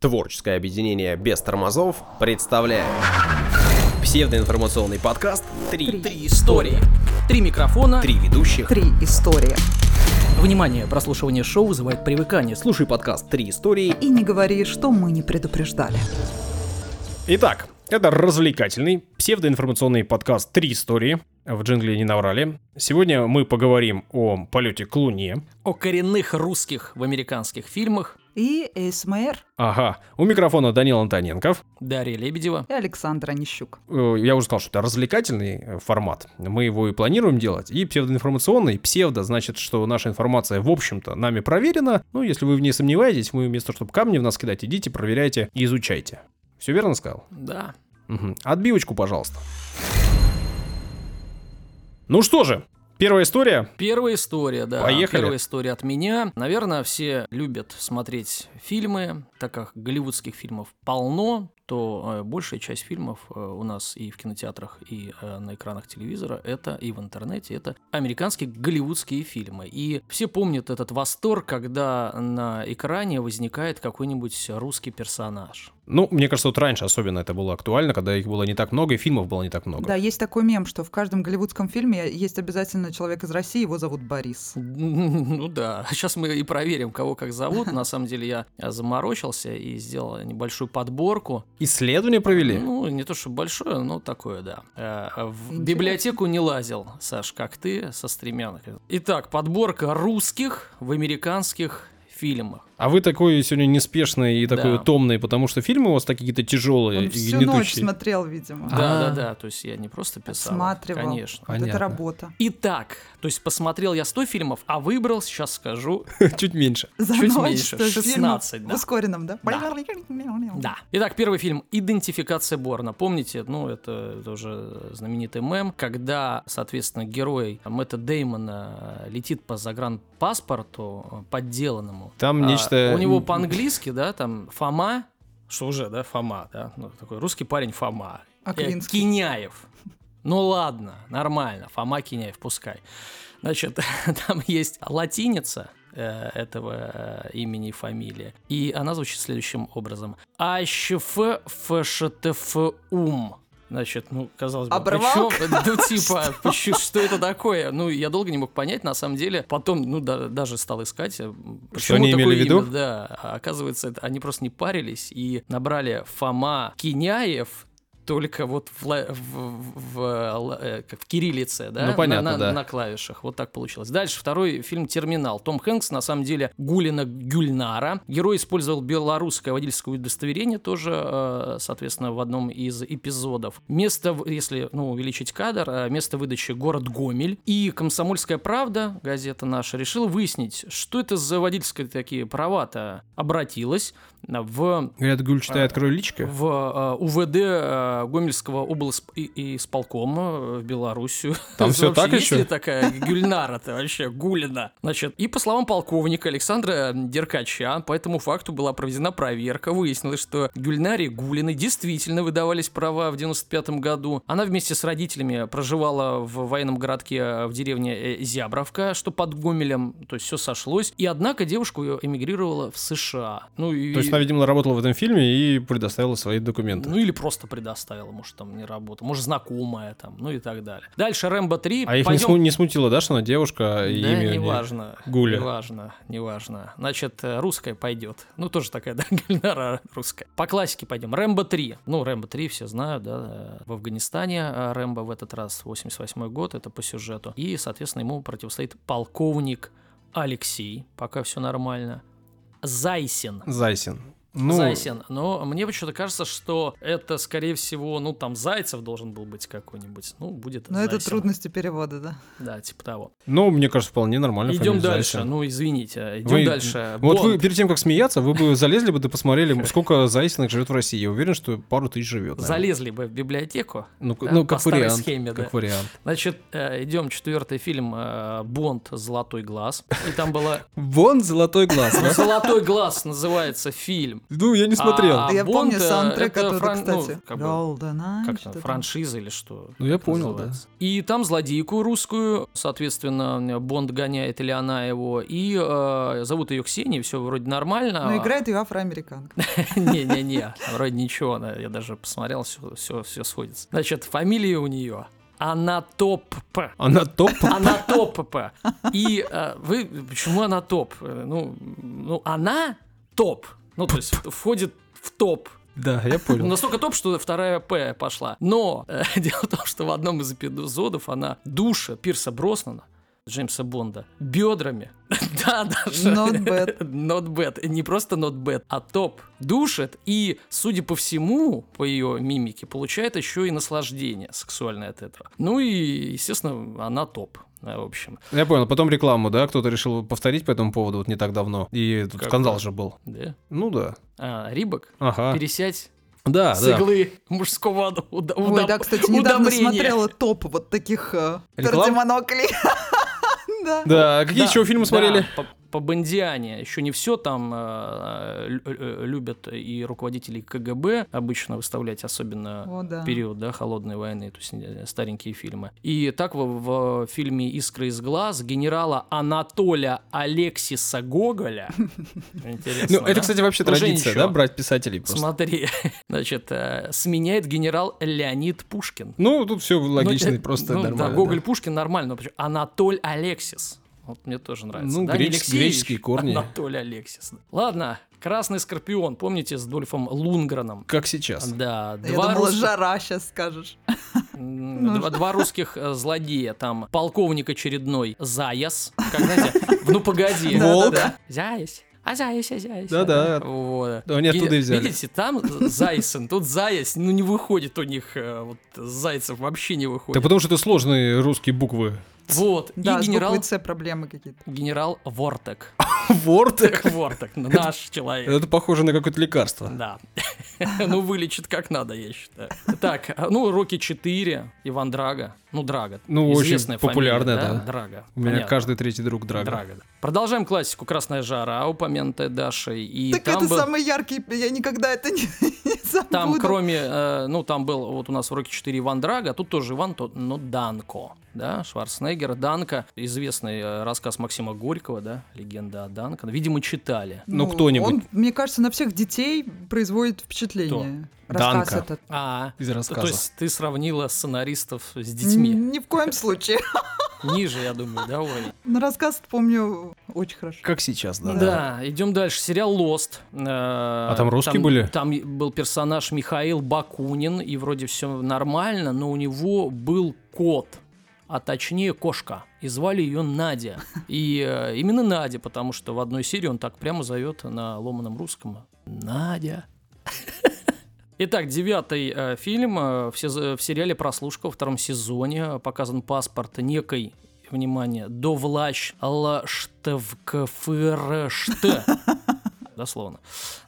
Творческое объединение без тормозов представляет псевдоинформационный подкаст «Три, Три истории. Три микрофона. Три ведущих». Три истории. Внимание, прослушивание шоу вызывает привыкание. Слушай подкаст «Три истории». И не говори, что мы не предупреждали. Итак, это развлекательный псевдоинформационный подкаст «Три истории». В джингле не наврали. Сегодня мы поговорим о полете к Луне. О коренных русских в американских фильмах. И СМР, Ага, у микрофона Данил Антоненков. Дарья Лебедева. и Александра Нищук. Э, Я уже сказал, что это развлекательный э, формат. Мы его и планируем делать. И псевдоинформационный. Псевдо значит, что наша информация, в общем-то, нами проверена. Ну, если вы в ней сомневаетесь, мы вместо того, чтобы камни в нас кидать, идите, проверяйте и изучайте. Все верно сказал? Да. Мгм. Отбивочку, пожалуйста. Ну что же, первая история. Первая история, да. Поехали. Первая история от меня. Наверное, все любят смотреть фильмы, так как голливудских фильмов полно, то э, большая часть фильмов э, у нас и в кинотеатрах, и э, на экранах телевизора, это и в интернете, это американские голливудские фильмы. И все помнят этот восторг, когда на экране возникает какой-нибудь русский персонаж. Ну, мне кажется, вот раньше особенно это было актуально, когда их было не так много, и фильмов было не так много. Да, есть такой мем, что в каждом голливудском фильме есть обязательно человек из России, его зовут Борис. Ну да, сейчас мы и проверим, кого как зовут. На самом деле я заморочился и сделал небольшую подборку. Исследования провели? Ну, не то, что большое, но такое, да. Э, В Интересно. библиотеку не лазил, Саш, как ты, со стремянок. Итак, подборка русских в американских фильмах. А вы такой сегодня неспешный и такой Да. томный, потому что фильмы у вас такие какие-то тяжелые Он всю ночь гнетущие. смотрел, видимо. А. Да, да, да, то есть я не просто писал. Смотрел. Конечно. Вот это работа. Итак, то есть посмотрел я 100 фильмов, а выбрал, сейчас скажу, Чуть меньше. За Чуть ночь, меньше, то есть фильм 16, да. В ускоренном, да? Да. Итак, первый фильм «Идентификация Борна». Помните, ну, это, уже знаменитый мем, когда, соответственно, герой Мэтта Деймона летит по загранпаспорту э, подделанному. Там А, нечто- У него по-английски, да, там Фома, что уже, да, Фома, да, ну, такой русский парень Фома. Э, Аквинский. Киняев. Ну ладно, нормально, Фома Киняев, пускай. Значит, там есть латиница э, этого э, имени и фамилии, и она звучит следующим образом. АЩФ ФШТФ УМ. Значит, ну, казалось бы, Оборвал? причём- ну, типа, почему- что это такое? Ну, я долго не мог понять, на самом деле. Потом, ну, да- даже стал искать, э, почему они такое имели в виду? Да, а оказывается, это- они просто не парились и набрали Фома Киняев, только вот в, ла- в- в- в- э, как в кириллице, да? Ну, понятно, на, на- да. на клавишах. Вот так получилось. Дальше второй фильм «Терминал». Том Хэнкс, на самом деле, Гулина Гюльнара. Герой использовал белорусское водительское удостоверение тоже, э, соответственно, в одном из эпизодов. Место, в- если ну, увеличить кадр, э, место выдачи город Гомель. И «Комсомольская правда», газета наша, решила выяснить, что это за водительские такие права-то. Обратилась в Говорят, Гуль читай, открой личко. в УВД Гомельского облсполкома в Белоруссию. Там вообще так есть ещё? ли такая Гюльнара-то вообще, Гулина? Значит, и по словам полковника Александра Деркача, по этому факту была проведена проверка. Выяснилось, что Гюльнаре Гулиной действительно выдавались права в 95 году. Она вместе с родителями проживала в военном городке э, в деревне э, Зябровка, что под Гомелем, то есть все сошлось. И однако девушка эмигрировала в США. Ну, и... То есть она, видимо, работала в этом фильме и предоставила свои документы. Ну или просто предоставила, может там не работала, может знакомая там, ну и так далее. Дальше Рэмбо 3. А их не, Пойдем- сму- не смутило, да, что она девушка, и Да, имя у неё неважно. Гуля. Неважно, неважно. Значит, э, русская пойдет. Ну, тоже такая, да, Гульнара русская. По классике пойдем. Рэмбо 3. Ну, Рэмбо 3 все знают, да. э, В Афганистане э, Рэмбо в этот раз 88 год, это по сюжету. И, соответственно, ему противостоит полковник Алексей. Пока все нормально. Зайсин. Зайсин. Ну, Зайсин. Но мне почему-то кажется, что это, скорее всего, ну, там Зайцев должен был быть какой-нибудь. Ну, будет Но это Зайсин. трудности перевода, да. Да, типа того. ну, мне кажется, вполне нормально. Идем дальше. Зайсин. Ну, извините. Идем Вы- дальше. Вот вы Бонд. перед тем, как смеяться, вы бы залезли бы, да посмотрели, сколько Зайсиных живет в России. Я уверен, что пару тысяч живет. наверное. Залезли бы в библиотеку. Ну, да, ну по как старой вариант. схеме, как да. вариант. Значит, э, идем четвертый фильм э, Бонд Золотой глаз. И там была Вон золотой глаз? Золотой глаз называется фильм. Ну, я не смотрел. А я Бонд, помню э, саундтрек это оттуда, фран- ну, кстати. как бы, GoldenEye, Как что это, там. франшиза или что? Ну, я Как понял, называется. И там злодейку русскую, соответственно, Бонд гоняет, или она его, и э, зовут ее Ксения, все вроде нормально. Но Ну, играет ее афроамериканка. Не-не-не, вроде ничего, она- я даже посмотрел, все, все, сходится. Значит, фамилия у нее Анатоп. Она топ. Анатоп. И э, вы, почему она топ? Э, Ну, ну, она топ. Ну, то есть входит в топ. Да, я понял. Настолько топ, что вторая П пошла. Но э, дело в том, что в одном из эпизодов она душа Пирса Броснана, Джеймса Бонда, бедрами. да, Даша. Not bad. Not bad. Не просто not bad, а топ. Душит и, судя по всему, по ее мимике, получает еще и наслаждение сексуальное от этого. Ну и, естественно, она топ. В общем, Я понял. Потом рекламу, да, кто-то решил повторить по этому поводу вот не так давно. И тут Как скандал это? же был. да. Ну да. А, Рибок, Ага. пересядь Да, с да. иглы мужского уда- Ой, да, кстати, недавно удобрения. смотрела топ вот таких э, Реклам? Да. Да, какие Да, еще фильмы да, смотрели? По, Бондиане. Еще не все там э, лю- э, любят и руководители КГБ обычно выставлять, особенно О, да. в период да, холодной войны, то есть э, старенькие фильмы. И так в, в фильме «Искры из глаз» генерала Анатолия Алексиса Гоголя. Интересно, Ну, это, да? кстати, вообще традиция, ничего. да, брать писателей просто. Смотри, значит, э, сменяет генерал Леонид Пушкин. Ну, тут все логично Ну, и э, просто ну, нормально. Да, Гоголь Пушкин нормально? Анатоль Алексис. Вот мне тоже нравится. Ну, да, греч- Алексеевич, греческие корни. Анатолий Алексис. Ладно, Красный Скорпион, помните, с Дольфом Лунгреном? Как сейчас. Да, Я два, думала, русских, жара сейчас скажешь. два, два русских э, злодея. Там полковник очередной Заяс. Как, знаете, ну погоди. Да, Волк. да, да. Заясь. А Заясь, а Заясь. Да-да. Вот. Да, они оттуда и взяли. Видите, там Зайсен, тут Заясь, ну не выходит у них, э, вот Зайцев вообще не выходит. Так потому что это сложные русские буквы. Вот, Да, и генерал, С проблемы какие-то. генерал Вортек. Вортек. Вортек, наш человек. Это похоже на какое-то лекарство. Да. Ну, вылечит как надо, я считаю. Так, ну, Рокки 4, Иван Драга. Ну, Драга. Ну, очень популярная, да. Драга. У меня каждый третий друг Драга. Драга, да. Продолжаем классику «Красная жара», упомянутая Дашей. И Так там это был... самый яркий, я никогда это не, не забуду. Там, кроме, э, ну, там был вот у нас в Рокки 4 Иван Драга, а тут тоже Иван, то, но Данко, да, Шварценеггер, Данко, известный э, рассказ Максима Горького, да, легенда о Данко, видимо, читали. Ну, кто-нибудь. Он, мне кажется, на всех детей производит впечатление. Рассказ Данка. этот. А, Из рассказа. то есть ты сравнила сценаристов с детьми. Ни в коем случае. Ниже, я думаю, да, Оля? Но рассказ помню очень хорошо. Как сейчас, да. Да, идем дальше. Сериал Lost. А там русские были? Там был персонаж Михаил Бакунин, и вроде все нормально, но у него был кот. А точнее кошка. И звали ее Надя. И э, именно Надя, потому что в одной серии он так прямо зовет на ломаном русском. Надя. Итак, девятый э, фильм э, в, сез- в сериале «Прослушка» во втором сезоне показан паспорт некой, внимание, Довлач Лаштевкфршт. Дословно.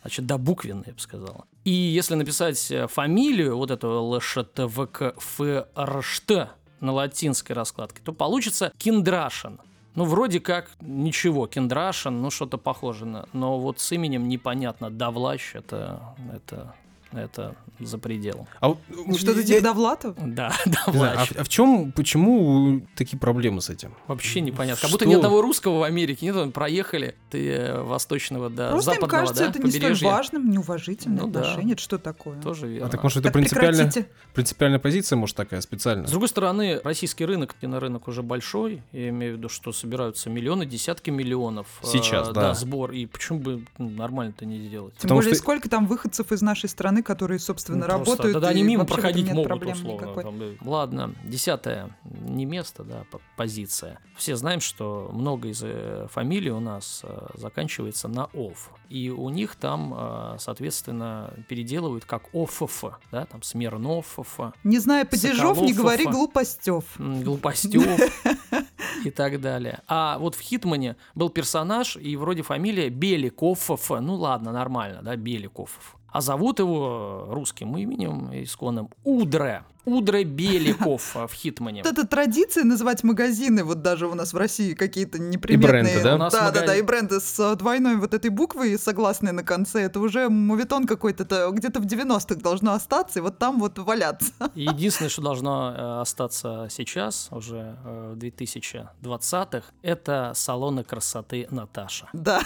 Значит, до буквенной, я бы сказал. И если написать э, фамилию вот этого Лаштевкфршт на латинской раскладке, то получится Киндрашин. Ну, вроде как ничего, Киндрашин, ну, что-то похоже на... Но вот с именем непонятно. Давлач, это... это это за пределом. А вот, Что-то я- типа Довлатов? Да, а, в- а в чем, почему такие проблемы с этим? Вообще непонятно. Как будто Что? ни одного русского в Америке нет, там проехали ты э, восточного до Просто им западного, кажется, да, это не столь побережья. важным, неуважительное Ну да. отношение. Это что такое? Тоже верно. А так может это Так принципиальная, прекратите. принципиальная позиция, может такая специальная? С другой стороны, российский рынок, кинорынок уже большой, я имею в виду, что собираются миллионы, десятки миллионов. э, Сейчас, да. сбор, и почему бы ну, нормально-то не сделать? Тем Потому более, что- сколько там выходцев из нашей страны, которые, собственно, Ну, просто, работают. Да, да, они мимо проходить могут, условно. там, да. Ладно, десятое, не место, да, по- позиция. Все знаем, что много из э, фамилий у нас э, заканчивается на «ов». И у них там, э, соответственно, переделывают как «офф», да, там «смирнов», Не зная падежов, не говори глупостев. глупостев и так далее. А вот в Хитмане был персонаж, и вроде фамилия Беликов. Ну ладно, нормально, да, Беликов. А зовут его русским именем исконным Удре. Удре Беликов а, в Хитмане. Вот эта традиция называть магазины, вот даже у нас в России какие-то неприметные. бренды, да? У нас да, да, магазин- да, и бренды с э, двойной вот этой буквой согласной на конце. Это уже мувитон какой-то, это где-то в 90-х должно остаться, и вот там вот валяться. И Единственное, что должно э, остаться сейчас, уже э, в 2020-х, это салоны красоты Наташа. Да.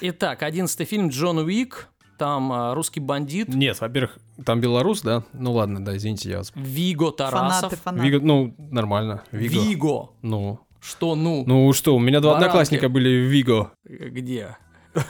Итак, одиннадцатый фильм Джон Уик. Там э, русский бандит Нет, во-первых, там белорус, да? Ну ладно, да, извините, я вас... Виго Тарасов. Фанаты, фанаты. Виго, ну, нормально. Виго. Виго. Ну, Что ну? ну что, у меня два Баранки. одноклассника были в Виго. Где?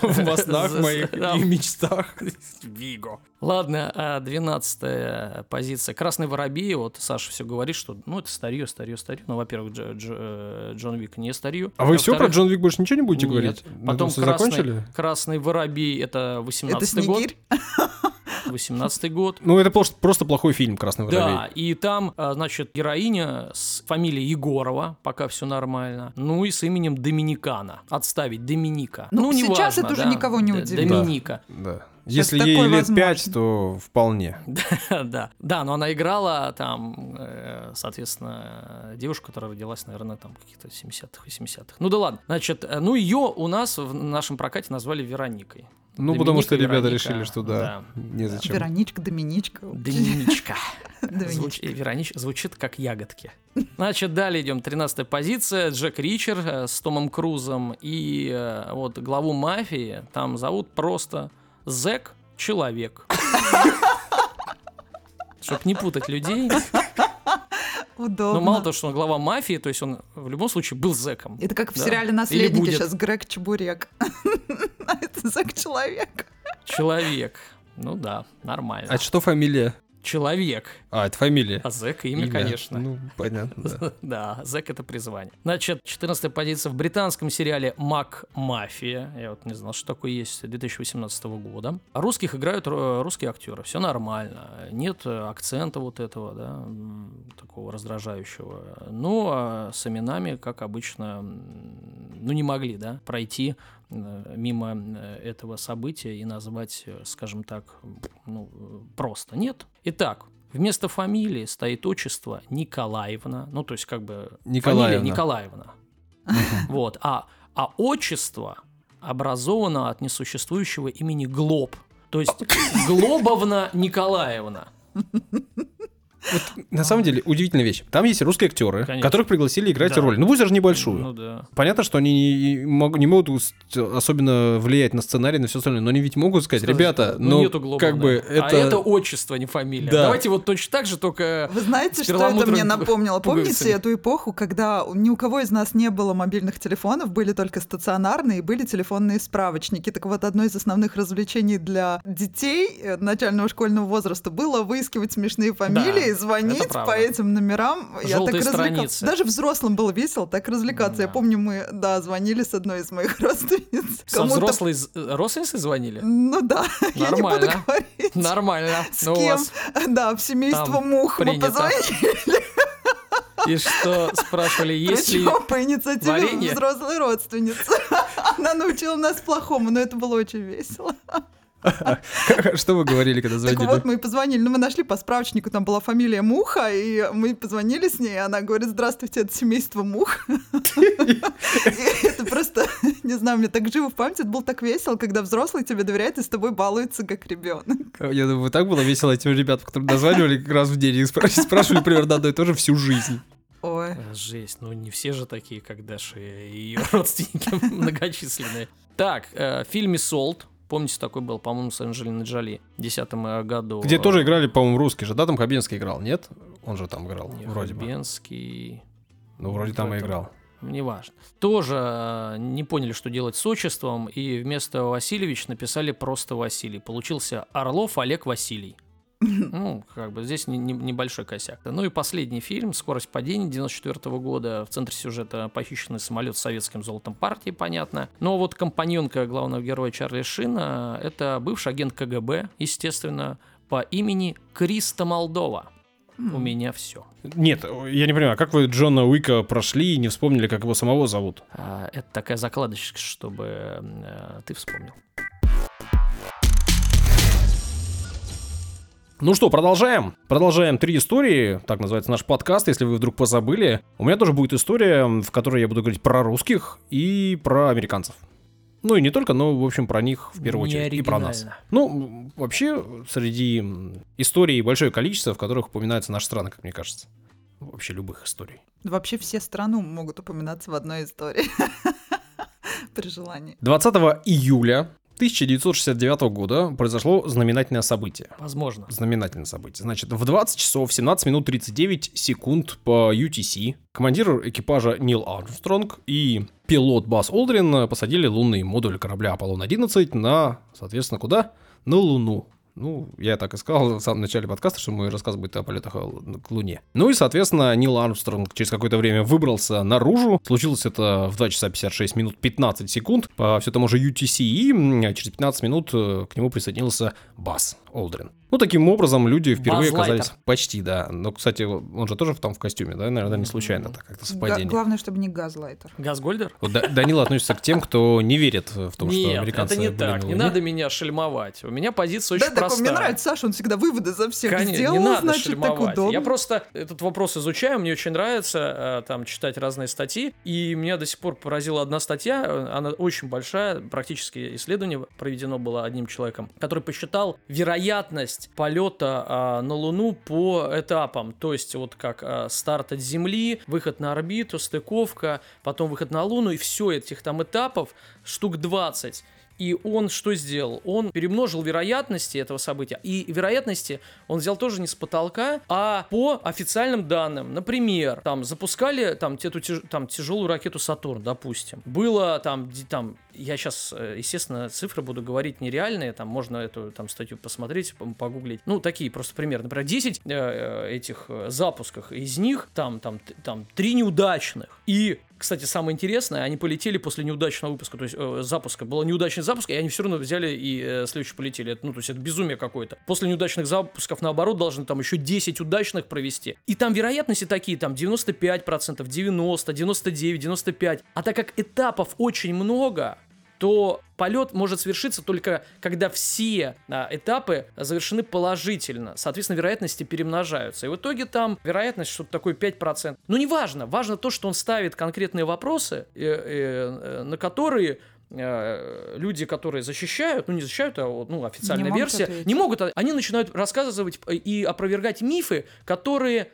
В снах За- моих и мечтах. Виго. Ладно, а двенадцатая позиция. Красный воробей. Вот Саша все говорит, что ну это старье, старье, старье. Ну, во-первых, э, Джон Вик не старье. А вы все про Джон Вик больше ничего не будете говорить? Потом красный, закончили? красный воробей это Это 18 год. Снегирь. 18 год. Ну, это просто, просто плохой фильм «Красный Да, воробей». и там, а, значит, героиня с фамилией Егорова, пока все нормально, ну и с именем Доминикана. Отставить Доминика. Ну, сейчас неважно, это уже да, никого не удивит. Доминика. Да. Если ей лет возможно. пять, то вполне. да. Да, но она играла там, э, соответственно, девушку, которая родилась, наверное, там каких-то 70-х, 80-х. Ну да ладно. Значит, э, ну ее у нас в нашем прокате назвали Вероникой. Ну, потому что Доминика, ребята Вероника, решили, что да, незачем. Вероничка, Доминичка. Доминичка. Звуч- э, Веронич- звучит как ягодки. Значит, далее идем. 13 позиция. Джек Ричер с Томом Крузом. И вот главу мафии там зовут просто Зек Человек. Чтоб не путать людей. Удобно. Но мало того, что он глава мафии, то есть он в любом случае был зеком. Это как в Да. сериале «Наследники» сейчас Грег Чебурек. А это Зак Человек. Человек. Ну да, нормально. А что фамилия? Человек. А, это фамилия. А зек имя, конечно. Ну, понятно, да. Да, зэк это призвание. Значит, 14 позиция в британском сериале «Мак Мафия». Я вот не знал, что такое есть 2018 года. А Русских играют э, русские актеры. Все нормально. Нет акцента вот этого, да, такого раздражающего. Ну, а с именами, как обычно, ну, не могли, да, пройти мимо э, этого события и назвать, э, скажем так, ну, э, просто. Нет. Итак, вместо фамилии стоит отчество Николаевна, ну, то есть как бы Николаевна. фамилия Николаевна. Вот. А, а отчество образовано от несуществующего имени Глоб. То есть Глобовна Николаевна. На самом деле, удивительная вещь. Там есть русские актеры, Конечно. которых пригласили играть Да. роль. Ну, пусть даже небольшую. Ну да. Понятно, что они не, не могут особенно влиять на сценарий, на все остальное, но они ведь могут сказать, Сказать, ребята, ну, ну, нету Глобовны. как бы это... А это отчество, не фамилия. Да. Давайте вот точно так же, только... Вы знаете, что это мне напомнило? Помните эту эпоху, когда ни у кого из нас не было мобильных телефонов, были только стационарные, и были телефонные справочники. Так вот, одно из основных развлечений для детей э, начального школьного возраста было выискивать смешные фамилии, это звонить по этим номерам. Я так Желтые страницы. Даже взрослым было весело так развлекаться. Я Да. помню, мы, да, звонили с одной из моих родственниц. Со взрослой э, родственницей звонили? Ну да, я не буду Нормально. говорить. Нормально. С Ну, кем? Да, в семейство мух мы позвонили. И что, спрашивали, есть ли... Причем по инициативе варенье? взрослой родственницы. Она научила нас плохому, но это было очень весело. Что вы говорили, когда Так звонили? вот, мы и позвонили, ну, мы нашли по справочнику, там была фамилия Муха, и мы позвонили с ней, и она говорит, здравствуйте, это семейство Мух. Это просто, не знаю, мне так живо в памяти, это было так весело, когда взрослый тебе доверяет и с тобой балуется как ребенок. Я думаю, так было весело этим ребятам, которые названивали как раз в день и спра- спрашивали примерно одно и то же всю жизнь. Ой. Э, Жесть, ну не все же такие, как Даша и ее родственники многочисленные. Так, э, в фильме «Солт», помните, такой был, по-моему, с Анджелиной Джоли в 2010 году. Где тоже играли, по-моему, русские же, да, там Хабенский играл, нет? Он же там играл, Не, вроде бы. Хабенский, Ну, вроде там и играл. неважно. Тоже э, не поняли, что делать с отчеством, и вместо Васильевич написали просто Василий. Получился Орлов Олег Василий. Ну, как бы здесь не- не- небольшой косяк. Ну и последний фильм «Скорость падения» 94 года. В центре сюжета похищенный самолет с советским золотом партии, понятно. Но вот компаньонка главного героя Чарли Шина – это бывший агент КГБ, естественно, по имени Криста Молдова. У меня все. Нет, я не понимаю, а как вы Джона Уика прошли и не вспомнили, как его самого зовут? Это такая закладочка, чтобы э, ты вспомнил. Ну что, продолжаем. Продолжаем три истории. Так называется наш подкаст, если вы вдруг позабыли. У меня тоже будет история, в которой я буду говорить про русских и про американцев. Ну и не только, но, в общем, про них в первую очередь. И про нас. Ну, вообще, среди историй большое количество, в которых упоминаются наши страны, как мне кажется. Вообще любых историй. Вообще все страны могут упоминаться в одной истории. При желании. 20 июля 1969 года произошло знаменательное событие. Возможно. Знаменательное событие. Значит, в 20 часов 17 минут 39 секунд по UTC командир экипажа Нил Армстронг и пилот Бас Олдрин посадили лунный модуль корабля Аполлон-11 на, соответственно, куда? На Луну. Ну, я так и сказал в самом начале подкаста, что мой рассказ будет о полетах к Луне. Ну и, соответственно, Нил Армстронг через какое-то время выбрался наружу. Случилось это в 2 часа 56 минут 15 секунд по все тому же UTC, и м, через 15 минут э, к нему присоединился Бас Олдрин. Ну, таким образом, люди впервые Лайтер. оказались... Почти, да. Но, кстати, он же тоже там в костюме, да? Наверное, не случайно, так как-то совпадение. Главное, чтобы не газлайтер. Газгольдер? Вот Да- Данила относится к тем, кто не верит в том, что Нет, американцы это не так. Не надо меня шельмовать. У меня позиция Да, очень так простая. мне нравится Саша, он всегда выводы за всех Конечно, сделал, не надо значит, так шельмовать. удобно. Я просто этот вопрос изучаю, мне очень нравится э, там читать разные статьи, и меня до сих пор поразила одна статья, она очень большая, практически исследование проведено было одним человеком, который посчитал вероятность полета а, на Луну по этапам, то есть вот как а, старт от Земли, выход на орбиту, стыковка, потом выход на Луну, и все этих там этапов штук 20. И он что сделал? Он перемножил вероятности этого события. И вероятности он взял тоже не с потолка, а по официальным данным. Например, там запускали там, эту там, тяжелую ракету Сатурн, допустим. Было там, там я сейчас, естественно, цифры буду говорить нереальные, там можно эту там статью посмотреть, погуглить. Ну, такие просто примеры. Например, 10 э, э, этих э, запусках, из них там, там, там 3 неудачных. И кстати, самое интересное, они полетели после неудачного выпуска, то есть э, запуска. Был неудачный запуск, и они все равно взяли и э, следующий полетели. Это, ну, то есть это безумие какое-то. После неудачных запусков, наоборот, должны там еще 10 удачных провести. И там вероятности такие, там 95%, 90, 99, 95. А так как этапов очень много, то полет может свершиться только когда все а, этапы завершены положительно. Соответственно, вероятности перемножаются. И в итоге там вероятность что-то такое 5%. Ну, не важно. Важно то, что он ставит конкретные вопросы, э, э, э, на которые э, люди, которые защищают, ну не защищают, а ну официальная Не версия, ответить. не могут, а- они начинают рассказывать и опровергать мифы, которые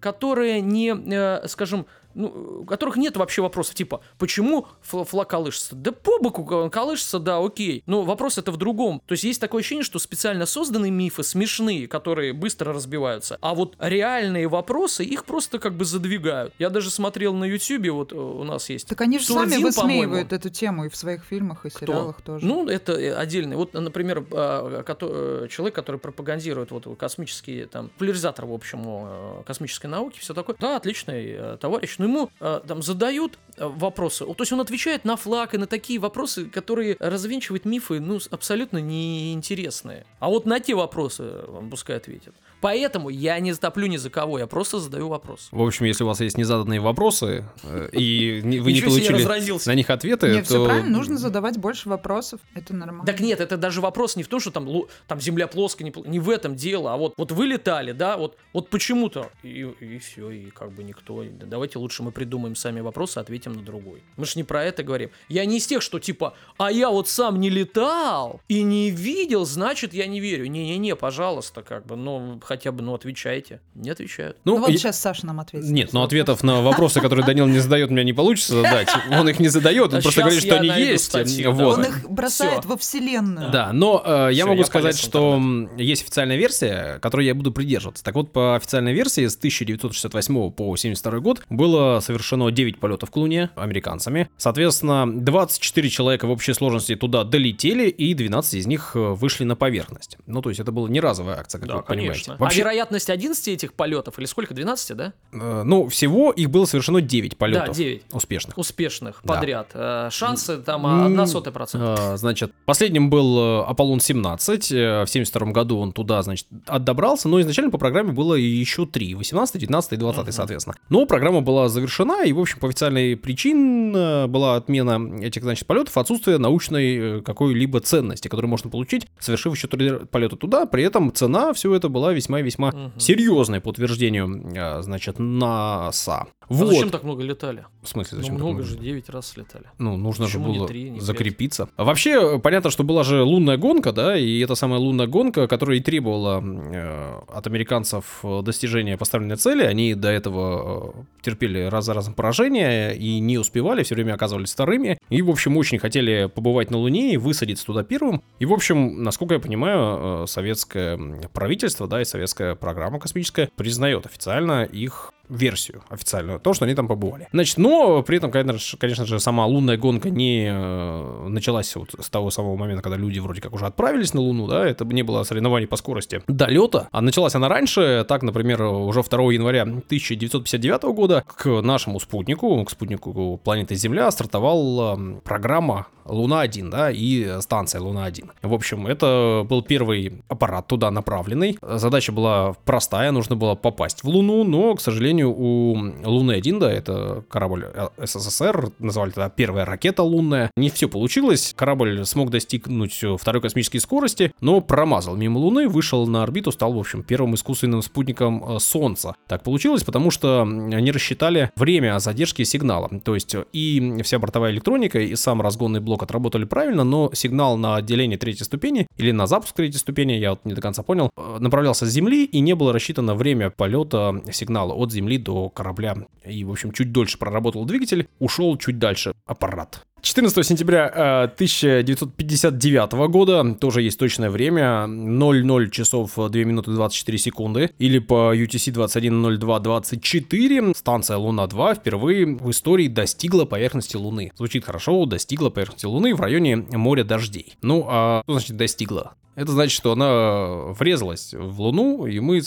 которые не, э, скажем, ну, у которых нет вообще вопросов, типа, почему фл- флаг колышется? Да по боку он колышется, да, окей. Но вопрос это в другом. То есть есть такое ощущение, что специально созданные мифы смешные, которые быстро разбиваются, а вот реальные вопросы, их просто как бы задвигают. Я даже смотрел на ютюбе, вот э, у нас есть Так они же сами Сурдин, высмеивают по-моему. эту тему и в своих фильмах, и сериалах тоже. Ну, это э, отдельный. Вот, например, а, э, человек, который пропагандирует вот космические, там, популяризатор, в общем, э, космической науки, все такое. Да, отличный э, товарищ. Но ему э, там задают э, вопросы. То есть он отвечает на флаг и на такие вопросы, которые развенчивают мифы, ну, абсолютно неинтересные. А вот на те вопросы он пускай ответит. Поэтому я не топлю ни за кого, я просто задаю вопрос. В общем, если у вас есть незаданные вопросы, э, и вы не Ничего себе, получили на них ответы, Нет, то... все правильно, нужно задавать больше вопросов. Это нормально. Так нет, это даже вопрос не в том, что там, там земля плоская, не, в этом дело, а вот, вот вы летали, да, вот, вот почему-то, и, все, и как бы никто, да давайте лучше мы придумаем сами вопросы, ответим на другой. Мы же не про это говорим. Я не из тех, что типа, а я вот сам не летал и не видел, значит я не верю. Не-не-не, пожалуйста, как бы, ну, хотя бы, ну, отвечайте. Не отвечают. Ну, вот я- сейчас Саша нам ответит. Нет, но ответов на вопросы, которые Данил не задает, у меня не получится задать. Он их не задает, он А просто говорит, что они есть. Он их бросает во вселенную. Да, но э, я могу сказать, что есть официальная версия, которой я буду придерживаться. Так вот, по официальной версии с 1968 по 1972 год было совершено 9 полетов к Луне американцами. Соответственно, 24 человека в общей сложности туда долетели, и 12 из них э, вышли на поверхность. Ну, то есть это была не разовая акция, как Да, вы понимаете. А Вообще, вероятность 11 этих полетов, или сколько, 12, да? э, ну, всего их было совершено 9 полетов. 9. Успешных. Успешных Да. подряд. Э, Шансы там М, одна сотая процента. А, Значит, последним был э, Аполлон-17. э, В 72 году он туда, значит, отдобрался. Но изначально по программе было еще три. 18, 19 и 20, соответственно. Но программа была завершена, и, в общем, по официальной причине была отмена этих, значит, полетов, отсутствие научной э, какой-либо ценности, которую можно получить, совершив еще три полета туда. При этом цена все это была весьма и весьма серьезной по утверждению, э, значит, НАСА. А Вот. зачем так много летали? В смысле, Ну, зачем так много много? же, 9 раз слетали. Ну, нужно Почему же не было три, не закрепиться. А Вообще, понятно, что была же лунная гонка, да, и эта самая лунная гонка, которая и требовала э, от американцев э, достижения поставленной цели. Они до этого э, терпели раз за разом поражения и не успевали, все время оказывались вторыми. И, в общем, очень хотели побывать на Луне и высадиться туда первым. И, в общем, насколько я понимаю, э, советское правительство, да, и советская программа космическая признает официально их версию официальную, то, что они там побывали. Значит, но при этом, конечно же, сама лунная гонка не э, началась вот с того самого момента, когда люди вроде как уже отправились на Луну, да, это не было соревнований по скорости долета, а началась она раньше, так, например, уже 2 января 1959 года к нашему спутнику, к спутнику планеты Земля стартовала м, программа Луна-1, да, и станция Луна-1. В общем, это был первый аппарат туда направленный. Задача была простая, нужно было попасть в Луну, но, к сожалению, у Луны-1, да, это корабль э, СССР, называли тогда первая ракета лунная, не все получилось. Корабль смог достигнуть второй космической скорости, но промазал мимо Луны, вышел на орбиту, стал, в общем, первым искусственным спутником э, Солнца. Так получилось, потому что они рассчитали время задержки сигнала. То есть и вся бортовая электроника, и сам разгонный блок отработали правильно, но сигнал на отделение третьей ступени или на запуск третьей ступени, я вот не до конца понял, э, направлялся с Земли и не было рассчитано время полета сигнала от Земли до корабля. И, в общем, чуть дольше проработал двигатель, ушел чуть дальше аппарат. 14 сентября э, 1959 года, тоже есть точное время, 00 часов 2 минуты 24 секунды, или по UTC 210224, станция Луна-2 впервые в истории достигла поверхности Луны. Звучит хорошо, достигла поверхности Луны в районе моря дождей. Ну, а что значит достигла? Это значит, что она врезалась в Луну, и мы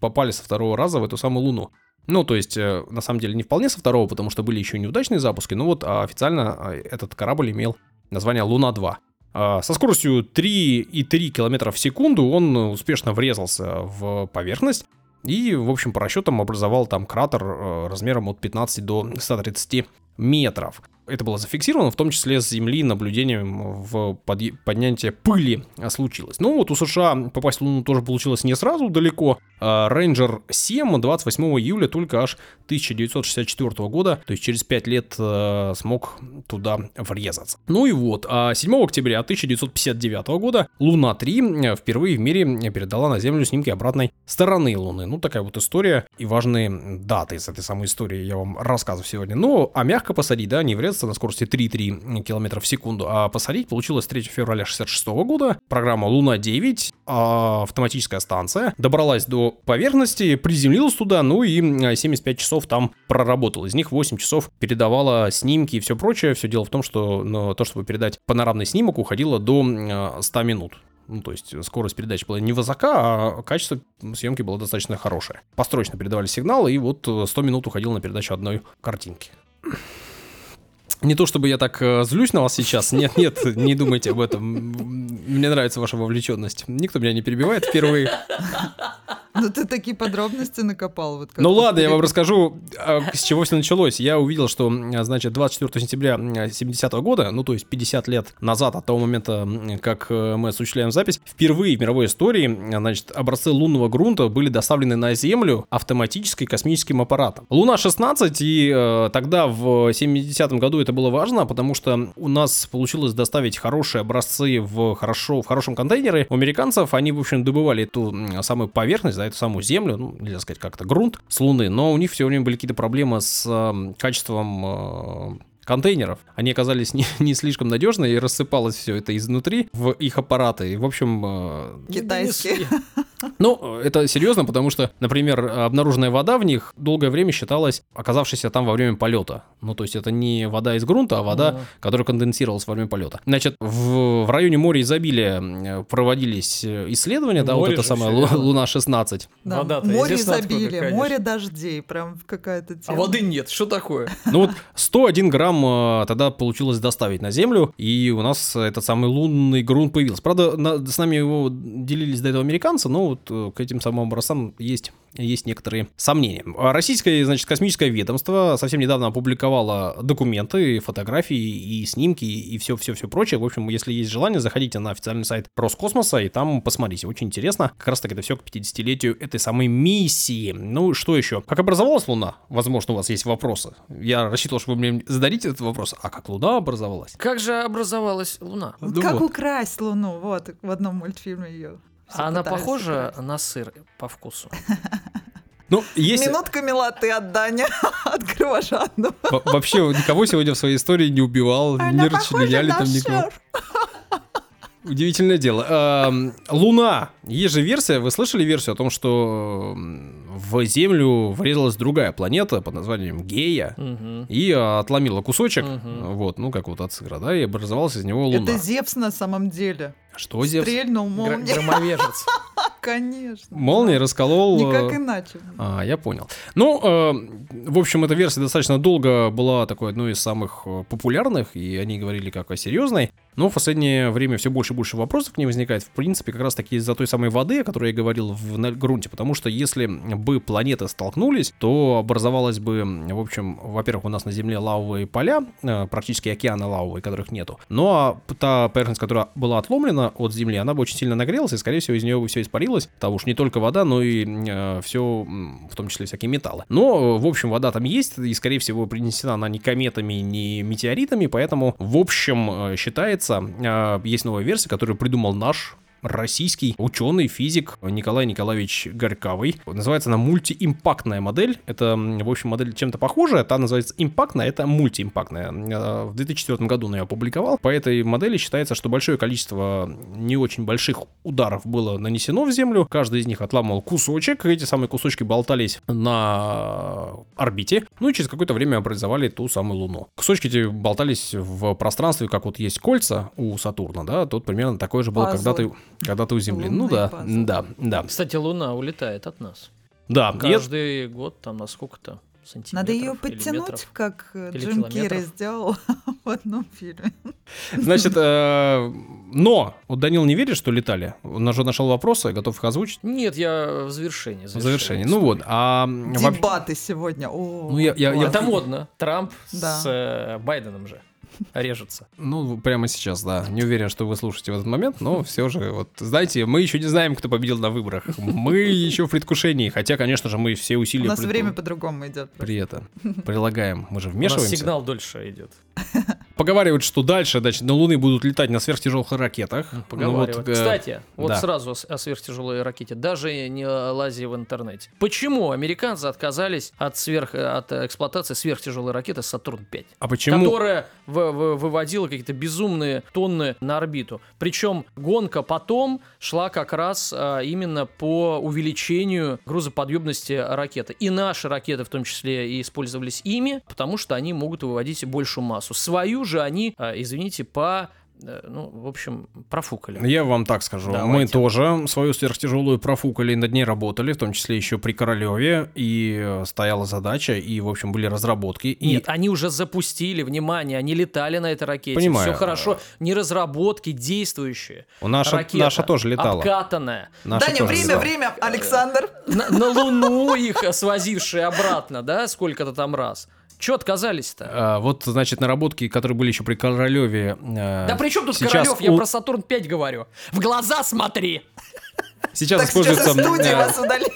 попали со второго раза в эту самую Луну. Ну, то есть, э, на самом деле, не вполне со второго, потому что были еще неудачные запуски, но вот а, официально а, этот корабль имел название Луна-2. А, Со скоростью 3,3 км в секунду он успешно врезался в поверхность и, в общем, по расчетам образовал там кратер э, размером от 15 до 130 метров. Это было зафиксировано, в том числе с Земли наблюдением в подъ- поднятие пыли а, случилось. Ну вот у США попасть в Луну тоже получилось не сразу далеко. А, Рейнджер 7 28 июля только аж 1964 года, то есть через 5 лет э, смог туда врезаться. Ну и вот, а 7 октября 1959 года Луна-3 впервые в мире передала на Землю снимки обратной стороны Луны. Ну такая вот история и важные даты из этой самой истории я вам рассказываю сегодня. Ну, а мягко посадить, да, не врезаться на скорости 3,3 км в секунду, а посадить получилось 3 февраля 66 года. Программа Луна-9, а, автоматическая станция, добралась до поверхности, приземлилась туда, ну и м, 75 часов там проработала. Из них 8 часов передавала снимки и все прочее. Все дело в том, что на то, чтобы передать панорамный снимок, уходило до м, 100 минут. Ну, то есть скорость передачи была невысока, а качество съемки было достаточно хорошее. Построчно передавали сигнал, и вот э, 100 минут уходило на передачу одной картинки. Не то чтобы я так э, злюсь на вас сейчас. Нет, нет, не думайте об этом. Мне нравится ваша вовлеченность. Никто меня не перебивает впервые. Ну ты такие подробности накопал. Вот Ну ладно, я вам расскажу, а, с чего все началось. Я увидел, что, м, значит, 24 сентября 70 года, ну то есть 50 лет назад от того момента, как э, мы осуществляем запись, впервые в мировой истории, значит, образцы лунного грунта были доставлены на Землю автоматически космическим аппаратом. Луна-16, и э, тогда в 70 году это было важно, потому что у нас получилось доставить хорошие образцы в, хорошо, в хорошем контейнере. У американцев они, в общем, добывали эту м, самую поверхность, да, эту самую землю, ну, нельзя сказать как-то, грунт с Луны, но у них все время были какие-то проблемы с э, качеством э, контейнеров. Они оказались не, не слишком надежные, и рассыпалось все это изнутри в их аппараты. И, в общем, э, Китайские. ну, это серьезно, потому что, например, обнаруженная вода в них долгое время считалась оказавшейся там во время полета. Ну, то есть это не вода из грунта, а вода, Ага. которая конденсировалась во время полета. Значит, в, в районе моря изобилия проводились э, исследования, да, вот это рядом. Луна-16. Да, море изобилия, море дождей, прям какая-то А тема. воды нет, что такое? Ну вот 101 грамм э, тогда получилось доставить на Землю, и у нас этот самый лунный грунт появился. Правда, на- с нами его делились до этого американцы, но вот э, к этим самым образцам есть есть некоторые сомнения. Российское, значит, космическое ведомство совсем недавно опубликовало документы, фотографии и снимки и все-все-все прочее. В общем, если есть желание, заходите на официальный сайт Роскосмоса и там посмотрите. Очень интересно. Как раз таки это все к 50-летию этой самой миссии. Ну, что еще? Как образовалась Луна? Возможно, у вас есть вопросы. Я рассчитывал, что вы мне зададите этот вопрос. А как Луна образовалась? Как же образовалась Луна? Ну как вот. украсть Луну? Вот, в одном мультфильме ее. А она похожа на сыр по вкусу? Ну, если... Минутка милоты от Дани, от кровожадного. Во- Вообще никого сегодня в своей истории не убивал, не Она расчленяли похожа там никого. шер. Удивительное дело. Эм, Луна. Есть же версия, вы слышали версию о том, что в Землю врезалась другая планета под названием Гея Мгм. и э, отломила кусочек, Мгм. вот, ну как вот от сыра, да, и образовалась из него Луна. Это Зевс на самом деле. Что Зевс? Стрельнул молнией. Громовержец. Конечно. Молнией расколол... э, Никак иначе. А, я понял. Ну, э, в общем, эта версия достаточно долго была такой одной из самых э, популярных, и они говорили как о серьезной. Но в последнее время все больше и больше вопросов к ней возникает. В принципе, как раз таки из-за той самой воды, о которой я говорил в грунте. Потому что если бы планеты столкнулись, то образовалось бы, в общем, во-первых, у нас на Земле лавовые поля, практически океаны лавовые, которых нету. Ну а та поверхность, которая была отломлена от Земли, она бы очень сильно нагрелась, и, скорее всего, из нее бы все испарилось. Потому что не только вода, но и все, в том числе всякие металлы. Но, э, в общем, вода там есть, и, скорее всего, принесена она не кометами, не метеоритами, поэтому, в общем, э, считается, э, есть новая версия, которую придумал наш российский ученый, физик Николай Николаевич Горьковый. Называется она мультиимпактная модель. Это, в общем, модель чем-то похожая. Та называется импактная, это мультиимпактная. Э, В 2004 году он ее опубликовал. По этой модели считается, что большое количество не очень больших ударов было нанесено в Землю. Каждый из них отламывал кусочек. Эти самые кусочки болтались на орбите. Ну и через какое-то время образовали ту самую Луну. Кусочки эти болтались в пространстве, как вот есть кольца у Сатурна, да, тут примерно такое же было Пазл. Когда-то у Земли. ну Лунный да, пазл. да, да. Кстати, Луна улетает от нас. Да, Каждый год там на сколько-то сантиметров Надо ее подтянуть, метров. как э, Джим Керри сделал в одном фильме. значит, э, но вот Данил не верит, что летали. Он уже нашел вопросы, готов их озвучить. Нет, я в завершении. В завершении. Ну вот, а вообще- Дебаты сегодня. О, Ну, я- я- я- Это модно. Трамп Да. с э, Байденом же режется. Ну, прямо сейчас, да. Не уверен, что вы слушаете в этот момент, но все же, вот, знаете, мы еще не знаем, кто победил на выборах. Мы еще в предвкушении, хотя, конечно же, мы все У усилия нас при- время по-другому идет. при этом прилагаем. Мы же У нас вмешиваемся. сигнал дольше идет. Поговаривают, что дальше, значит, на Луны будут летать на сверхтяжелых ракетах. Ну, Поговаривают. вот, э, Кстати, вот да. сразу о сверхтяжелой ракете, даже не лази в интернете. Почему американцы отказались от, сверх, от эксплуатации сверхтяжелой ракеты Сатурн-5? А почему? которая в- в- выводила какие-то безумные тонны на орбиту. Причем гонка потом шла как раз а, именно по увеличению грузоподъемности ракеты. И наши ракеты в том числе и использовались ими, потому что они могут выводить большую массу. Свою же они, а, извините, по э, ну, в общем, профукали. Я вам так скажу. Мы Давайте. тоже свою сверхтяжелую профукали, над ней работали, в том числе еще при Королеве, и э, стояла задача, и, в общем, были разработки. И Нет, они уже запустили, внимание, они летали на этой ракете. Понимаю. Все хорошо. Не разработки, действующие. наша, Ракета наша тоже летала. Обкатанная. Наша Даня, тоже время, летала. время, Александр. на, на Луну их свозившие обратно, да, сколько-то там раз. Че отказались-то? А, вот, значит, наработки, которые были еще при Королеве. э, Да при чем тут сейчас Королев? Я у- про Сатурн 5 говорю. В глаза смотри! Сейчас Так, сейчас используется... из студии вас удалим.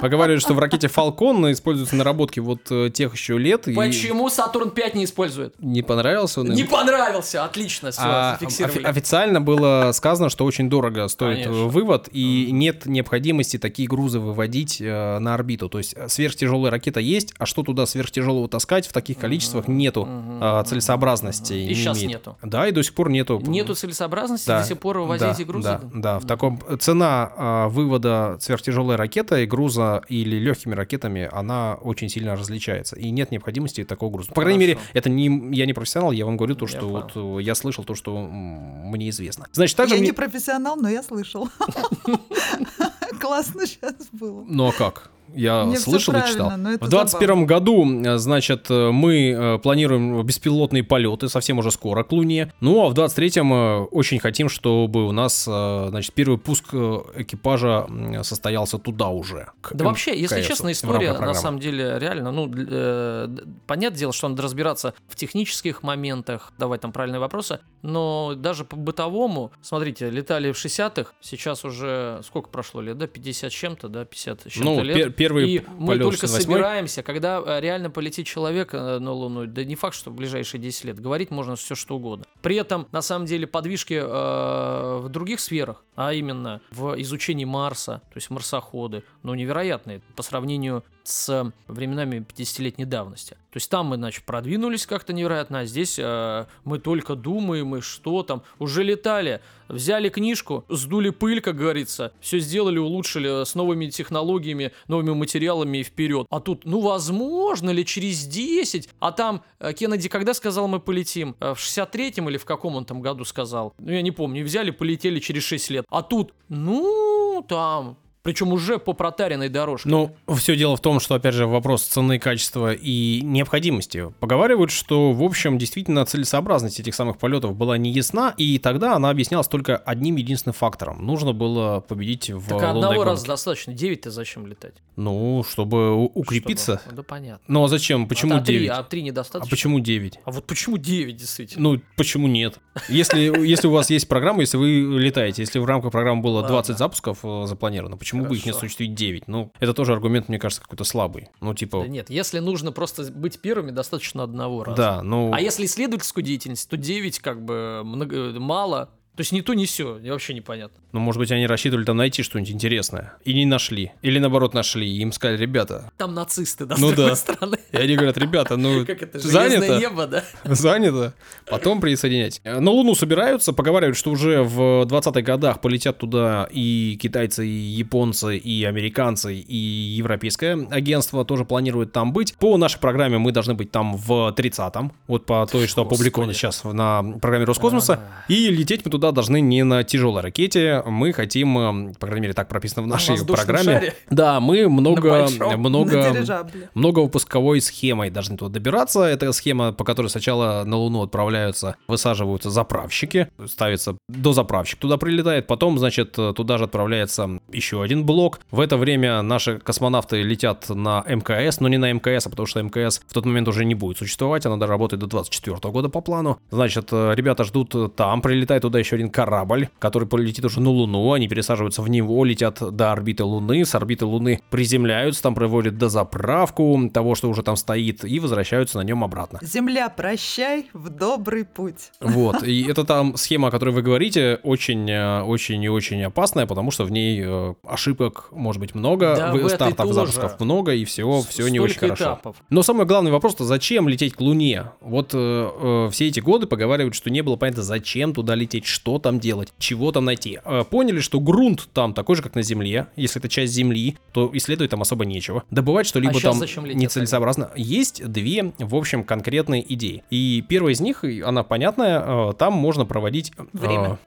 Поговаривают, что в ракете Falcon используются наработки вот э, тех еще лет. и Почему Сатурн 5 не использует? Не понравился он им? Не понравился, отлично, все, А, зафиксировали. офи- официально было сказано, что очень дорого стоит Конечно. э, вывод, и нет необходимости такие грузы выводить э, на орбиту. То есть э, сверхтяжелая ракета есть, а что туда сверхтяжелого таскать в таких количествах нету э, целесообразности. И не щас имеет. нету. Да, и до сих пор нету. Нету целесообразности Да, до сих пор вывозить да, эти грузы? Да, да, в таком цена а, вывода сверхтяжелой ракеты, груза или легкими ракетами, она очень сильно различается. И нет необходимости такого груза. По крайней Хорошо. мере, это не я не профессионал, я вам говорю то, Я что понял. вот э, я слышал то, что мне известно. Значит, также Я мне- не профессионал, но я слышал. Классно сейчас было. Ну а как? Я Не всё слышал и читал. В 2021 году, э, значит, э, мы э, планируем беспилотные полеты совсем уже скоро к Луне. Ну, а в 23-м э, очень хотим, чтобы у нас, значит, первый пуск экипажа состоялся туда уже. к Да вообще, если честно, история на самом деле реально, ну, э, понятное дело, что надо разбираться в технических моментах, давать там правильные вопросы, но даже по бытовому, смотрите, летали в 60-х, сейчас уже сколько прошло лет, да, 50 с чем-то, да, 50 с чем-то Ну, лет. Пер- первый и мы только 68-й. собираемся, когда э, реально полетит человек э, на Луну, да не факт, что в ближайшие 10 лет, говорить можно все что угодно. При этом, на самом деле, подвижки э, в других сферах, а именно в изучении Марса, то есть марсоходы, ну, невероятные по сравнению с временами 50-летней давности. То есть там мы, значит, продвинулись как-то невероятно, а здесь э, мы только думаем, и что там, уже летали, взяли книжку, сдули пыль, как говорится, все сделали, улучшили с новыми технологиями, новыми материалами и вперед. А тут, ну, возможно ли через 10? А там э, Кеннеди когда сказал, мы полетим? Э, В 63-м или в каком он там году сказал? Ну, я не помню. Взяли, полетели через 6 лет. А тут, ну, там... Причем уже по протаренной дорожке. Ну, все дело в том, что, опять же, вопрос цены, качества и необходимости. Поговаривают, что, в общем, действительно целесообразность этих самых полетов была не ясна, и тогда она объяснялась только одним единственным фактором. Нужно было победить в так одного гонке. раза достаточно. 9-то зачем летать? Ну, чтобы укрепиться. Чтобы- Да понятно. Ну, а зачем? Почему а, 3, 9? а 3 А недостаточно? почему 9? А вот почему 9, действительно? Ну, почему нет? Если, если у вас есть программа, если вы летаете, если в рамках программы было Ладно. 20 запусков э, запланировано, почему бы их не Хорошо. осуществить 9? Ну, это тоже аргумент, мне кажется, какой-то слабый. Ну, типа, Да нет, если нужно просто быть первыми, достаточно одного раза. да, ну... А если исследовательскую деятельность, то 9 как бы много- мало. То есть не то, не все, вообще непонятно. Ну, может быть, они рассчитывали там найти что-нибудь интересное. И не нашли. Или наоборот нашли. И им сказали, ребята. Там нацисты, да, Ну с да. стороны. И они говорят, ребята, ну, Как это, занято. небо, да? Занято. Потом присоединять. На Луну собираются, поговаривают, что уже в 20-х годах полетят туда и китайцы, и японцы, и американцы, и европейское агентство тоже планирует там быть. По нашей программе мы должны быть там в 30-м. Вот по той, что опубликовано сейчас на программе Роскосмоса. А. И лететь мы туда должны не на тяжелой ракете. Мы хотим, э, по крайней мере, так прописано в нашей воздушном программе. шаре? Да, мы много, большом? много, На дирижабле. многовыпусковой схемой должны туда добираться. Это схема, по которой сначала на Луну отправляются, высаживаются заправщики, ставится дозаправщик туда прилетает, потом, значит, туда же отправляется еще один блок. В это время наши космонавты летят на МКС, но не на МКС, а потому что МКС в тот момент уже не будет существовать, она работает до 24 года по плану. Значит, э, ребята ждут там, прилетает туда еще один корабль, который полетит уже на Луну, они пересаживаются в него, летят до орбиты Луны, с орбиты Луны приземляются, там проводят дозаправку того, что уже там стоит, и возвращаются на нем обратно. Земля, прощай в добрый путь. Вот, и это там схема, о которой вы говорите, очень, э, очень и очень опасная, потому что в ней э, ошибок может быть много, Да, вы- стартов, тоже. запусков много, и всего, все не очень Столько хорошо. этапов. Но самый главный вопрос-то, зачем лететь к Луне? Вот э, э, все эти годы поговаривают, что не было понятно, зачем туда лететь, что там делать, чего там найти. Э, поняли, что грунт там такой же, как на Земле. Если это часть Земли, то исследовать там особо нечего. Добывать что-либо А там нецелесообразно. Есть две, в общем, конкретные идеи. И первая из них, она понятная, э, там можно проводить... э, Время.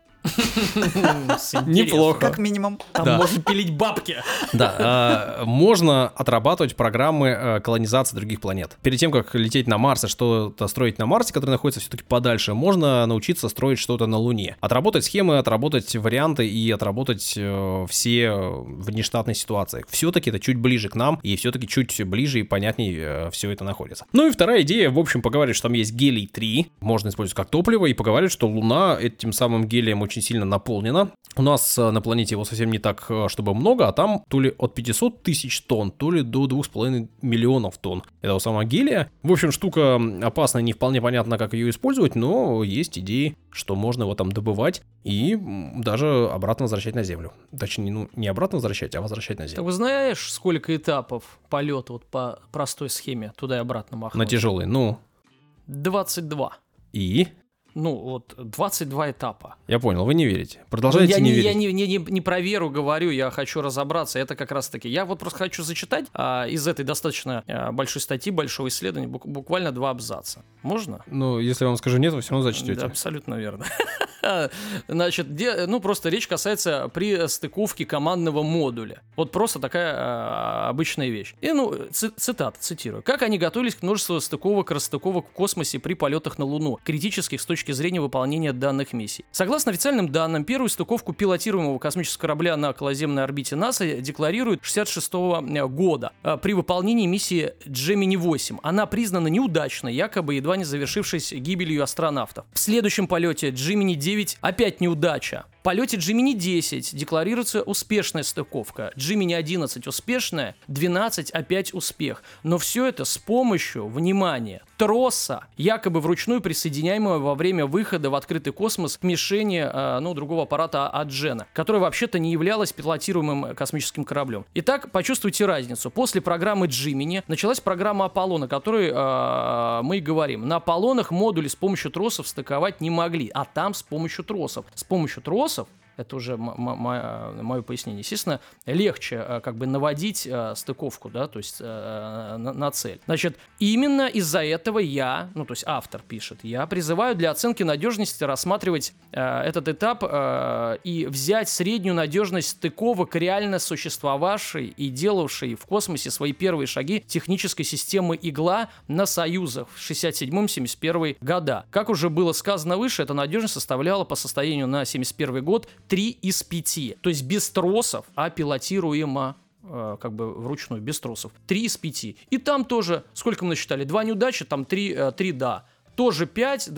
Неплохо. Как минимум. Там Да. можно пилить бабки. Да, э, можно отрабатывать программы э, колонизации других планет. Перед тем, как лететь на Марс и что-то строить на Марсе, который находится все-таки подальше, можно научиться строить что-то на Луне. Отработать схемы, отработать варианты и отработать э, все э, внештатные ситуации. Все-таки это чуть ближе к нам, и все-таки чуть ближе и понятнее все это находится. Ну и вторая идея, в общем, поговорить, что там есть гелий-3, можно использовать как топливо, и поговорить, что Луна этим самым гелием очень сильно наполнена. У нас э, на планете его совсем не так, э, чтобы много, а там то ли от 500 тысяч тонн, то ли до 2,5 миллионов тонн этого самого гелия. В общем, штука опасная, не вполне понятно, как ее использовать, но есть идеи, что можно его там добывать и даже обратно возвращать на Землю. Точнее, ну, не обратно возвращать, а возвращать на Ты Землю. вы знаешь, сколько этапов полета вот по простой схеме туда и обратно махнуть? На тяжелый, ну, 22. и... ну, вот 22 этапа. Я понял, вы не верите. Продолжайте я не, не, верить. я не, не, не, не про веру говорю, я хочу разобраться. Это как раз таки. Я вот просто хочу зачитать а, из этой достаточно а, большой статьи, большого исследования, бук- буквально два абзаца. Можно? Ну, если я вам скажу нет, вы все равно зачтете. Да, абсолютно верно. Значит, где, ну просто речь касается при стыковке командного модуля. Вот просто такая а, обычная вещь. И ну, ци- цитата, цитирую. Как они готовились к множеству стыковок расстыковок в космосе при полетах на Луну, критических с точки зрения выполнения данных миссий. Согласно официальным данным, первую стыковку пилотируемого космического корабля на околоземной орбите НАСА декларируют 66 года а, при выполнении миссии Gemini 8. Она признана неудачной, якобы едва не завершившись гибелью астронавтов. В следующем полете Gemini 9 опять неудача. Полете Gemini 10 декларируется успешная стыковка, Gemini 11 успешная, 12 опять успех. Но все это с помощью, внимания, троса, якобы вручную присоединяемого во время выхода в открытый космос к мишени, э, ну, другого аппарата Аджена, которая вообще-то не являлась пилотируемым космическим кораблем. Итак, почувствуйте разницу. После программы Джимини началась программа Аполлона, о которой э, мы и говорим. На Аполлонах модули с помощью тросов стыковать не могли, а там с помощью тросов. С помощью тросов also это уже мое пояснение. Естественно, легче э, как бы наводить э, стыковку, да, то есть э, на, на цель. Значит, именно из-за этого я, ну, то есть автор пишет, я призываю для оценки надежности рассматривать этот этап и взять среднюю надежность стыковок реально существовавшей и делавшей в космосе свои первые шаги технической системы «Игла» на Союзах в 67-71 года. Как уже было сказано выше, эта надежность составляла по состоянию на 71 год 3 из 5. То есть без тросов, а пилотируемо э, как бы вручную, без тросов. 3 из 5. И там тоже, сколько мы насчитали? Два неудачи, там 3, 3 да. Тоже 5,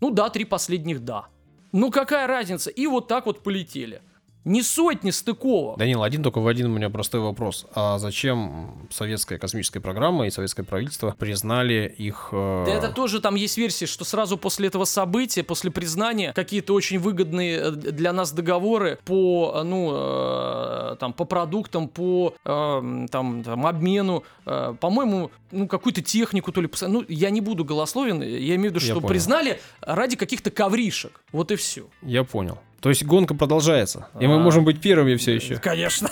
ну да, 3 последних да. Ну какая разница? И вот так вот полетели. Не сотни стыковок. Данил, один только в один у меня простой вопрос. А зачем советская космическая программа и советское правительство признали их... э, Да это тоже там есть версия, что сразу после этого события, после признания, какие-то очень выгодные э, для нас договоры по, э, ну, э, там, по продуктам, по э, там, там, обмену, э, по-моему, ну, какую-то технику, то ли, ну, я не буду голословен, я имею в виду, что признали ради каких-то ковришек, вот и все. Я понял. То есть гонка продолжается. И мы А. можем быть первыми все еще. Конечно.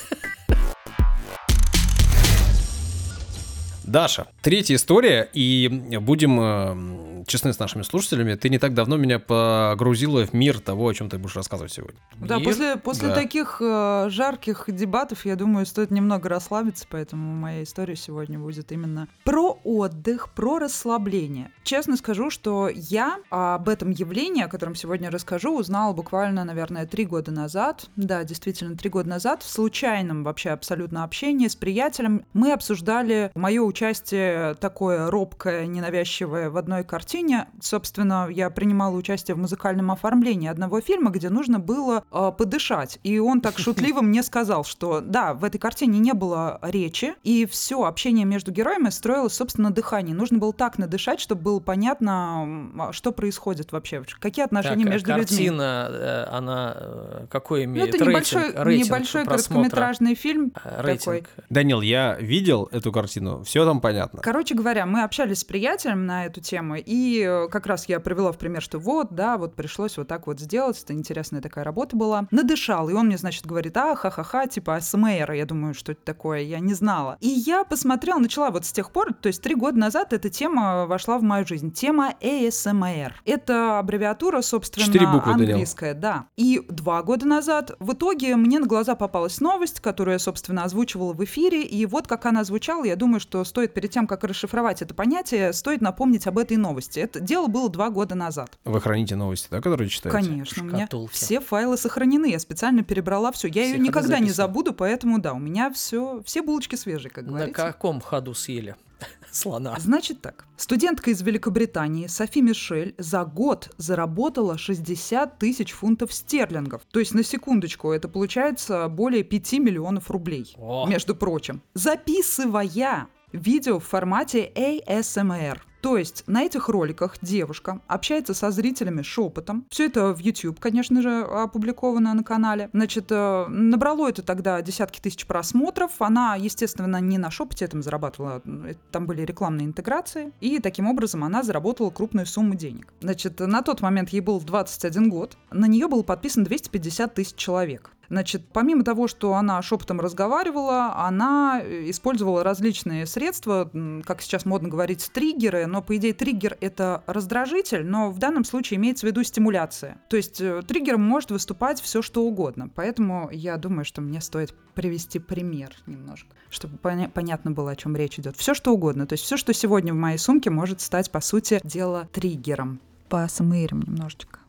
Даша, третья история, и будем э, честны с нашими слушателями, ты не так давно меня погрузила в мир того, о чем ты будешь рассказывать сегодня. Да, Мир? после, после Да. таких э, жарких дебатов, я думаю, стоит немного расслабиться, поэтому моя история сегодня будет именно про отдых, про расслабление. Честно скажу, что я об этом явлении, о котором сегодня расскажу, узнала буквально, наверное, три года назад. Да, действительно, три года назад в случайном вообще абсолютно общении с приятелем мы обсуждали мое участие такое робкое, ненавязчивое в одной картине. Собственно, я принимала участие в музыкальном оформлении одного фильма, где нужно было э, подышать. И он так шутливо мне сказал, что да, в этой картине не было речи, и все общение между героями строилось, собственно, на дыхании. Нужно было так надышать, чтобы было понятно, а, что происходит вообще, какие отношения Так, а между людьми. картина, э, она э, какой Ну, имеет это рейтинг? небольшой, рейтинг небольшой просмотра? короткометражный фильм. Э, Рейтинг. такой. Данил, я видел эту картину, все там понятно. Короче говоря, мы общались с приятелем на эту тему, и э, как раз я привела в пример, что вот, да, вот пришлось вот так вот сделать, это интересная такая работа была. Надышал, и он мне, значит, говорит, а, ха-ха-ха, типа АСМР, я думаю, что это такое, я не знала. И я посмотрела, начала вот с тех пор, то есть три года назад эта тема вошла в мою жизнь, тема ASMR. Это аббревиатура, собственно, Четыре буквы, Данил. английская, да. И два года назад в итоге мне на глаза попалась новость, которую я, собственно, озвучивала в эфире, и вот как она звучала, я думаю, что стоит перед тем, как расшифровать это понятие, стоит напомнить об этой новости. Это дело было два года назад. Вы храните новости, да, которые читаете? Конечно, у меня все файлы сохранены, я специально перебрала все. Я ее Все никогда не забуду, поэтому да, у меня все, все булочки свежие, как На говорится. каком ходу съели слона? Значит так. Студентка из Великобритании Софи Мишель за год заработала 60 тысяч фунтов стерлингов. То есть, на секундочку, это получается более 5 миллионов рублей, О. между прочим. Записывая видео в формате ASMR. То есть на этих роликах девушка общается со зрителями шепотом. Все это в YouTube, конечно же, опубликовано на канале. Значит, э, набрало это тогда десятки тысяч просмотров. Она, естественно, не на шепоте этом зарабатывала. э, Там были рекламные интеграции. И таким образом она заработала крупную сумму денег. Значит, на тот момент ей был 21 год. На нее было подписано 250 тысяч человек. Значит, помимо того, что она шепотом разговаривала, она э, использовала различные средства, как сейчас модно говорить, триггеры, но по идее триггер это раздражитель, но в данном случае имеется в виду стимуляция. То есть э, триггером может выступать все что угодно. Поэтому я думаю, что мне стоит привести пример немножко, чтобы поня- понятно было, о чем речь идет. Все что угодно. То есть все, что сегодня в моей сумке, может стать, по сути дела, триггером. Посмырим немножечко.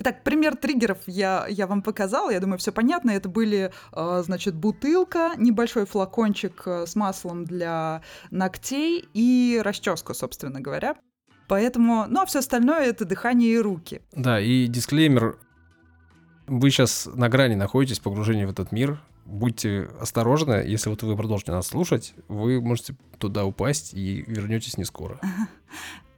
Итак, пример триггеров я, я вам показала. Я думаю, все понятно. Это были, э, значит, бутылка, небольшой флакончик э, с маслом для ногтей и расческа, собственно говоря. Поэтому, ну а все остальное это дыхание и руки. Да, и дисклеймер. Вы сейчас на грани находитесь погружения в этот мир. Будьте осторожны, если вот вы продолжите нас слушать, вы можете туда упасть и вернетесь не скоро.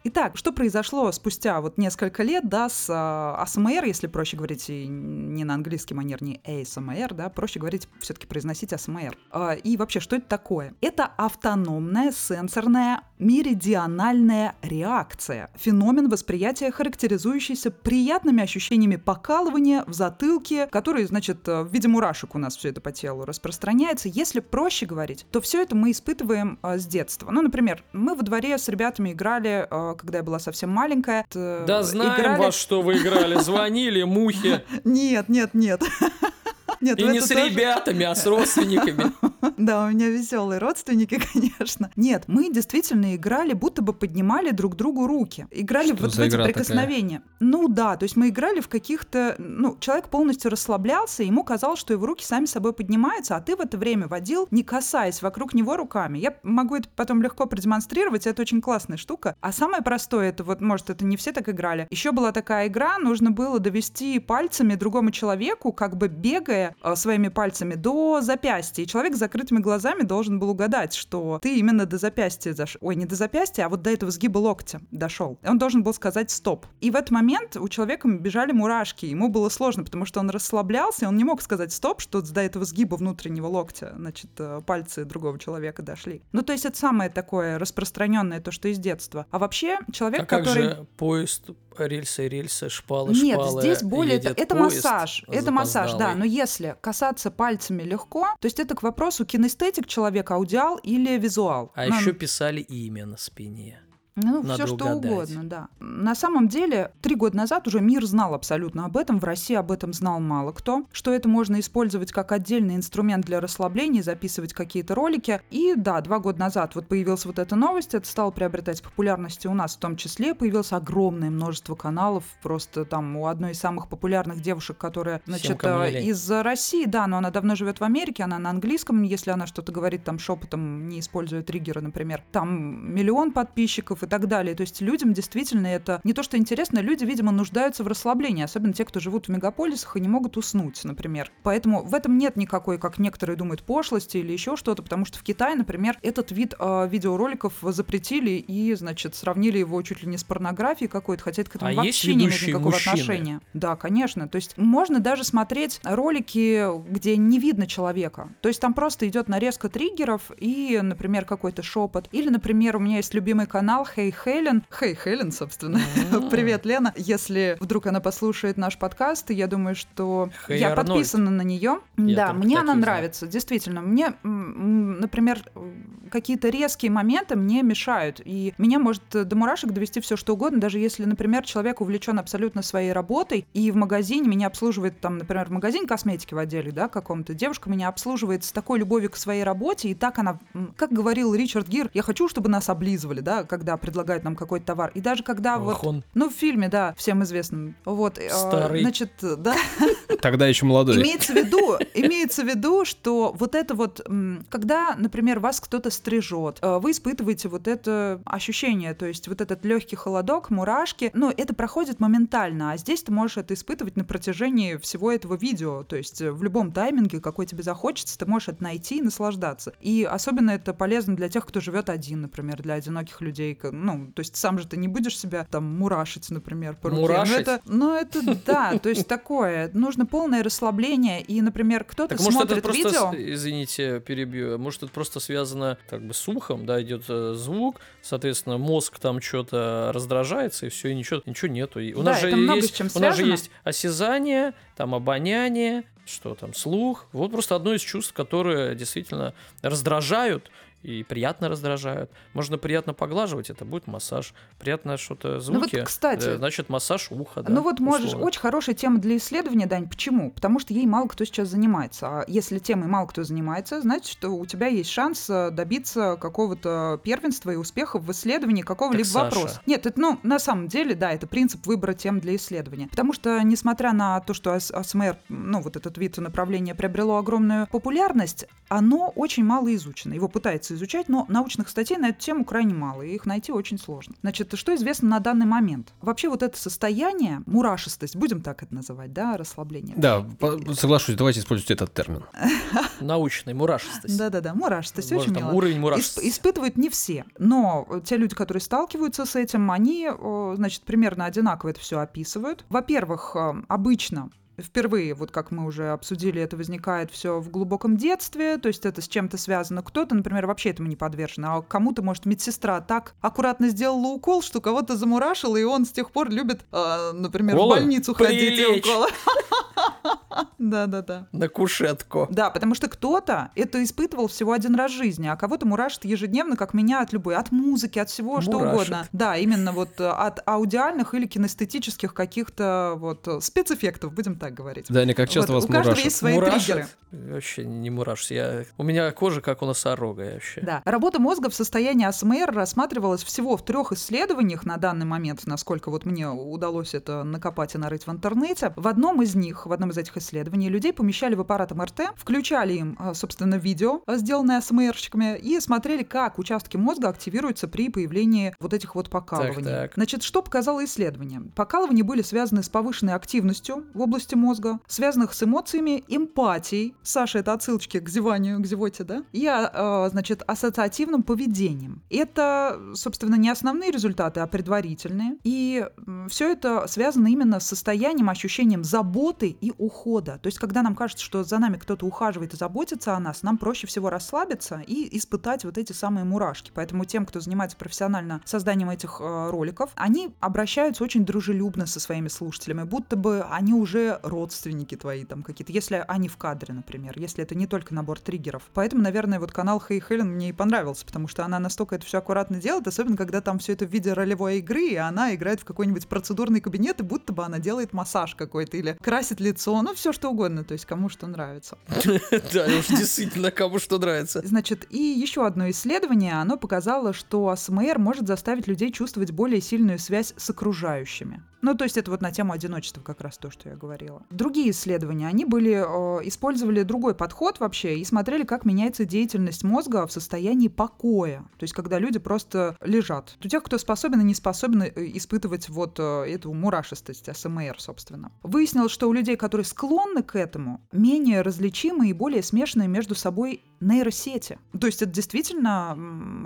Итак, что произошло спустя вот несколько лет, да, с а, АСМР, если проще говорить не на английский манер, не ASMR, да, проще говорить, все-таки произносить АСМР. А, и вообще, что это такое? Это автономная сенсорная меридиональная реакция. Феномен восприятия, характеризующийся приятными ощущениями покалывания в затылке, который, значит, э, в виде мурашек у нас все это по телу распространяется. Если проще говорить, то все это мы испытываем э, с детства. Ну, например, мы во дворе с ребятами играли, э, когда я была совсем маленькая. Да знаем играли- во что вы играли. Звонили мухи. Нет, нет, нет. Нет, И в не с тоже- ребятами, а с родственниками. Да, у меня веселые родственники, конечно. Нет, мы действительно играли, будто бы поднимали друг другу руки. Играли Что вот в эти игра такая? прикосновения. Ну да, то есть мы играли в каких-то... Ну, человек полностью расслаблялся, ему казалось, что его руки сами собой поднимаются, а ты в это время водил, не касаясь вокруг него руками. Я могу это потом легко продемонстрировать, это очень классная штука. А самое простое, это вот, может, это не все так играли. Еще была такая игра, нужно было довести пальцами другому человеку, как бы бегая э, своими пальцами до запястья. И человек с закрытыми глазами должен был угадать, что ты именно до запястья заш... Ой, не до запястья, а вот до этого сгиба локтя дошел. Он должен был сказать стоп. И в этот момент у человека бежали мурашки. Ему было сложно, потому что он расслаблялся, и он не мог сказать стоп, что до этого сгиба внутреннего локтя, значит, э, пальцы другого человека дошли. Ну, то есть это самое такое распространенное, то, что из детства. А вообще человек, А как который... же поезд, рельсы, рельсы, шпалы, Нет, шпалы. здесь более... Это, это поезд массаж. Это массаж, да. Но если касаться пальцами легко, то есть это к вопросу кинестетик человека, аудиал или визуал. А Ну, еще писали имя на спине. Ну, Надо все что угадать. угодно, да. На самом деле, три года назад уже мир знал абсолютно об этом. В России об этом знал мало кто. Что это можно использовать как отдельный инструмент для расслабления, записывать какие-то ролики. И да, два года назад вот появилась вот эта новость, это стало приобретать популярность у нас в том числе. Появилось огромное множество каналов. Просто там у одной из самых популярных девушек, которая, значит, э, из России, да, но она давно живет в Америке, она на английском, если она что-то говорит там шепотом, не используя триггеры, например. Там миллион подписчиков, и так далее. То есть людям действительно это не то, что интересно, люди, видимо, нуждаются в расслаблении, особенно те, кто живут в мегаполисах и не могут уснуть, например. Поэтому в этом нет никакой, как некоторые думают, пошлости или еще что-то, потому что в Китае, например, этот вид э, видеороликов запретили и, значит, сравнили его чуть ли не с порнографией какой-то, хотя это к этому А вообще не имеет никакого мужчины? отношения. Да, конечно. То есть можно даже смотреть ролики, где не видно человека. То есть там просто идет нарезка триггеров и, например, какой-то шепот. Или, например, у меня есть любимый канал Hey Helen. Hey Helen, собственно. М. Привет, Лена. Если вдруг она послушает наш подкаст, я думаю, что Hey я Арнольд. подписана на нее. Я Да, мне она знаю. нравится, действительно. Мне, например, какие-то резкие моменты мне мешают. И меня может э, до мурашек довести все что угодно, даже если, например, человек увлечен абсолютно своей работой, и в магазине меня обслуживает, там, например, в магазине косметики в отделе, да, каком-то, девушка меня обслуживает с такой любовью к своей работе, и так она, как говорил Ричард Гир, я хочу, чтобы нас облизывали, да, когда предлагают нам какой-то товар. И даже когда Ох, вот... Ну, в фильме, да, всем известным. Вот, э, Старый. значит, да, Тогда еще молодой. Имеется в виду, имеется в виду, что вот это вот, когда, например, вас кто-то стрижет, э, вы испытываете вот это ощущение, то есть вот этот легкий холодок, мурашки, ну, это проходит моментально, а здесь ты можешь это испытывать на протяжении всего этого видео, то есть э, в любом тайминге, какой тебе захочется, ты можешь это найти и наслаждаться. И особенно это полезно для тех, кто живет один, например, для одиноких людей, ну, то есть сам же ты не будешь себя там мурашить, например, по руке. Ну, Мурашить? это, ну, это да, то есть такое, нужно полное расслабление, и, например, кто-то Так может это смотрит просто, видео... извините, перебью, может это просто связано как бы с ухом, да, идет э, звук, соответственно, мозг там что-то раздражается, и все, и ничего, ничего нету. И у Да, нас же есть, у нас же есть осязание, там обоняние, что там, слух. Вот просто одно из чувств, которые действительно раздражают и приятно раздражают. Можно приятно поглаживать, это будет массаж. Приятно что-то Ну вот, звуки, кстати, э, значит массаж уха. да, ну вот можешь, условно. очень хорошая тема для исследования, Дань. Почему? Потому что ей мало кто сейчас занимается. А если темой мало кто занимается, значит, что у тебя есть шанс э, добиться какого-то первенства и успеха в исследовании какого-либо вопроса. Нет, это, ну, на самом деле, да, это принцип выбора тем для исследования. Потому что, несмотря на то, что АС- АСМР, ну, вот этот вид направления приобрело огромную популярность, оно очень мало изучено. Его пытаются изучать, но научных статей на эту тему крайне мало, и их найти очень сложно. Значит, что известно на данный момент? Вообще вот это состояние, мурашистость, будем так это называть, да, расслабление. Да, соглашусь, давайте использовать этот термин. Научный, мурашистость. Да-да-да, мурашистость, очень мило. уровень мурашистости. испытывают не все, но те люди, которые сталкиваются с этим, они, значит, примерно одинаково это все описывают. Во-первых, э, обычно Впервые, вот как мы уже обсудили, это возникает все в глубоком детстве, то есть это с чем-то связано. Кто-то, например, вообще этому не подвержен, а кому-то, может, медсестра так аккуратно сделала укол, что кого-то замурашила, и он с тех пор любит, э, например, Уколы? в больницу ходить и уколы. Да-да-да. На кушетку. Да, потому что кто-то это испытывал всего один раз в жизни, а кого-то мурашит ежедневно, как меня, от любой, от музыки, от всего, что угодно. Да, именно вот э, от аудиальных или кинестетических каких-то вот э, спецэффектов, будем так говорить. Даня, как часто Вот, вас у каждого мурашит? есть свои Мурашит? триггеры. Вообще не мурашусь. Я... У меня кожа как у носорога вообще. Да. Работа мозга в состоянии АСМР рассматривалась всего в трех исследованиях на данный момент, насколько вот мне удалось это накопать и нарыть в интернете. В одном из них, в одном из этих исследований, людей помещали в аппарат МРТ, включали им, а, собственно, видео, а, сделанное АСМРщиками, и смотрели, как участки мозга активируются при появлении вот этих вот покалываний. так. Значит, что показало исследование? Покалывания были связаны с повышенной активностью в области мозга, связанных с эмоциями, эмпатией. Саша, это отсылочки к зеванию, к зевоте, да? И, а, значит, ассоциативным поведением. Это, собственно, не основные результаты, а предварительные. И все это связано именно с состоянием, ощущением заботы и ухода. То есть, когда нам кажется, что за нами кто-то ухаживает и заботится о нас, нам проще всего расслабиться и испытать вот эти самые мурашки. Поэтому тем, кто занимается профессионально созданием этих э, роликов, они обращаются очень дружелюбно со своими слушателями, будто бы они уже родственники твои там какие-то, если они в кадре, например, если это не только набор триггеров. Поэтому, наверное, вот канал Хей Хелен мне и понравился, потому что она настолько это все аккуратно делает, особенно когда там все это в виде ролевой игры, и она играет в какой-нибудь процедурный кабинет, и будто бы она делает массаж какой-то или красит лицо, ну все что угодно, то есть кому что нравится. Да, уж действительно, кому что нравится. Значит, и еще одно исследование, оно показало, что АСМР может заставить людей чувствовать более сильную связь с окружающими. Ну, то есть это вот на тему одиночества как раз то, что я говорила. Говорила. Другие исследования, они были, э, использовали другой подход вообще и смотрели, как меняется деятельность мозга в состоянии покоя. То есть, когда люди просто лежат. У тех, кто способен и не способен э, испытывать вот э, эту мурашистость, СМР, собственно. Выяснилось, что у людей, которые склонны к этому, менее различимые и более смешанные между собой нейросети. То есть это действительно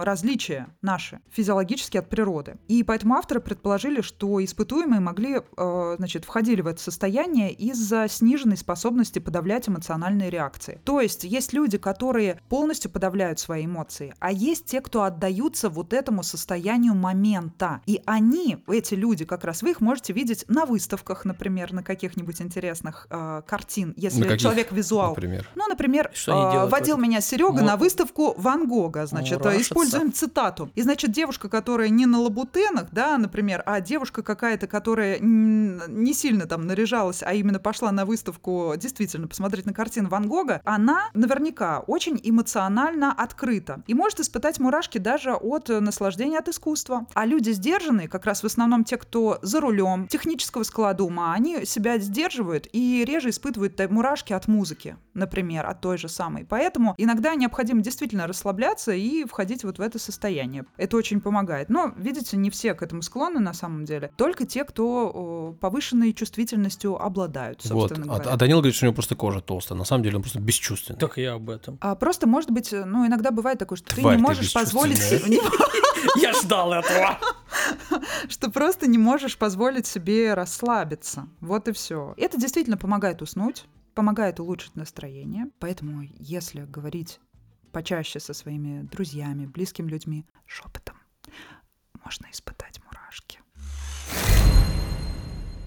различия наши, физиологически от природы. И поэтому авторы предположили, что испытуемые могли, э, значит, входили в это состояние из-за сниженной способности подавлять эмоциональные реакции. То есть есть люди, которые полностью подавляют свои эмоции, а есть те, кто отдаются вот этому состоянию момента. И они, эти люди, как раз вы их можете видеть на выставках, например, на каких-нибудь интересных э, картин, если каких, человек визуал. Например? Ну, например, Что э, делают водил меня Серега Мо- на выставку Ван Гога, значит, э, Мурашатся. используем цитату. И, значит, девушка, которая не на лабутенах, да, например, а девушка какая-то, которая не сильно там наряжалась, а именно пошла на выставку действительно посмотреть на картину Ван Гога, она наверняка очень эмоционально открыта и может испытать мурашки даже от наслаждения от искусства. А люди сдержанные, как раз в основном те, кто за рулем, технического склада ума, они себя сдерживают и реже испытывают мурашки от музыки, например, от той же самой. Поэтому иногда необходимо действительно расслабляться и входить вот в это состояние. Это очень помогает. Но, видите, не все к этому склонны на самом деле. Только те, кто повышенной чувствительностью обладают, Вот. собственно А, говоря. а Данил говорит, что у него просто кожа толстая. На самом деле он просто бесчувственный. Так я об этом. А просто, может быть, ну, иногда бывает такое, что Тварь ты не ты можешь позволить себе, не- Я ждал этого. что просто не можешь позволить себе расслабиться. Вот и все. Это действительно помогает уснуть, помогает улучшить настроение. Поэтому, если говорить почаще со своими друзьями, близкими людьми, шепотом, можно испытать мурашки.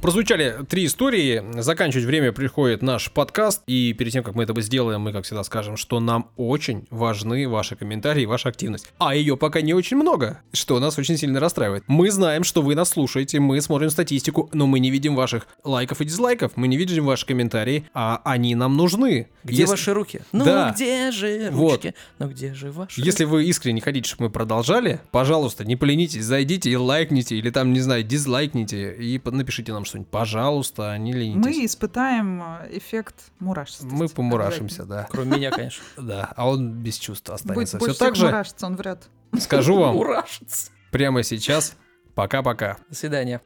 Прозвучали три истории. Заканчивать время приходит наш подкаст. И перед тем, как мы это сделаем, мы, как всегда, скажем, что нам очень важны ваши комментарии и ваша активность. А ее пока не очень много, что нас очень сильно расстраивает. Мы знаем, что вы нас слушаете, мы смотрим статистику, но мы не видим ваших лайков и дизлайков, мы не видим ваши комментарии, а они нам нужны. Где Если- ваши руки? Ну Да. где же Вот. ручки? Ну где же ваши? Если вы искренне хотите, чтобы мы продолжали, пожалуйста, не поленитесь, зайдите и лайкните, или там, не знаю, дизлайкните, и напишите нам что-нибудь. Пожалуйста, не ленитесь. Мы испытаем э, эффект мурашистости. Мы помурашимся, да. Кроме меня, конечно. Да, а он без чувств Будет останется. больше Все так же мурашиться, он врет. скажу вам Мурашится. прямо сейчас. Пока-пока. До свидания.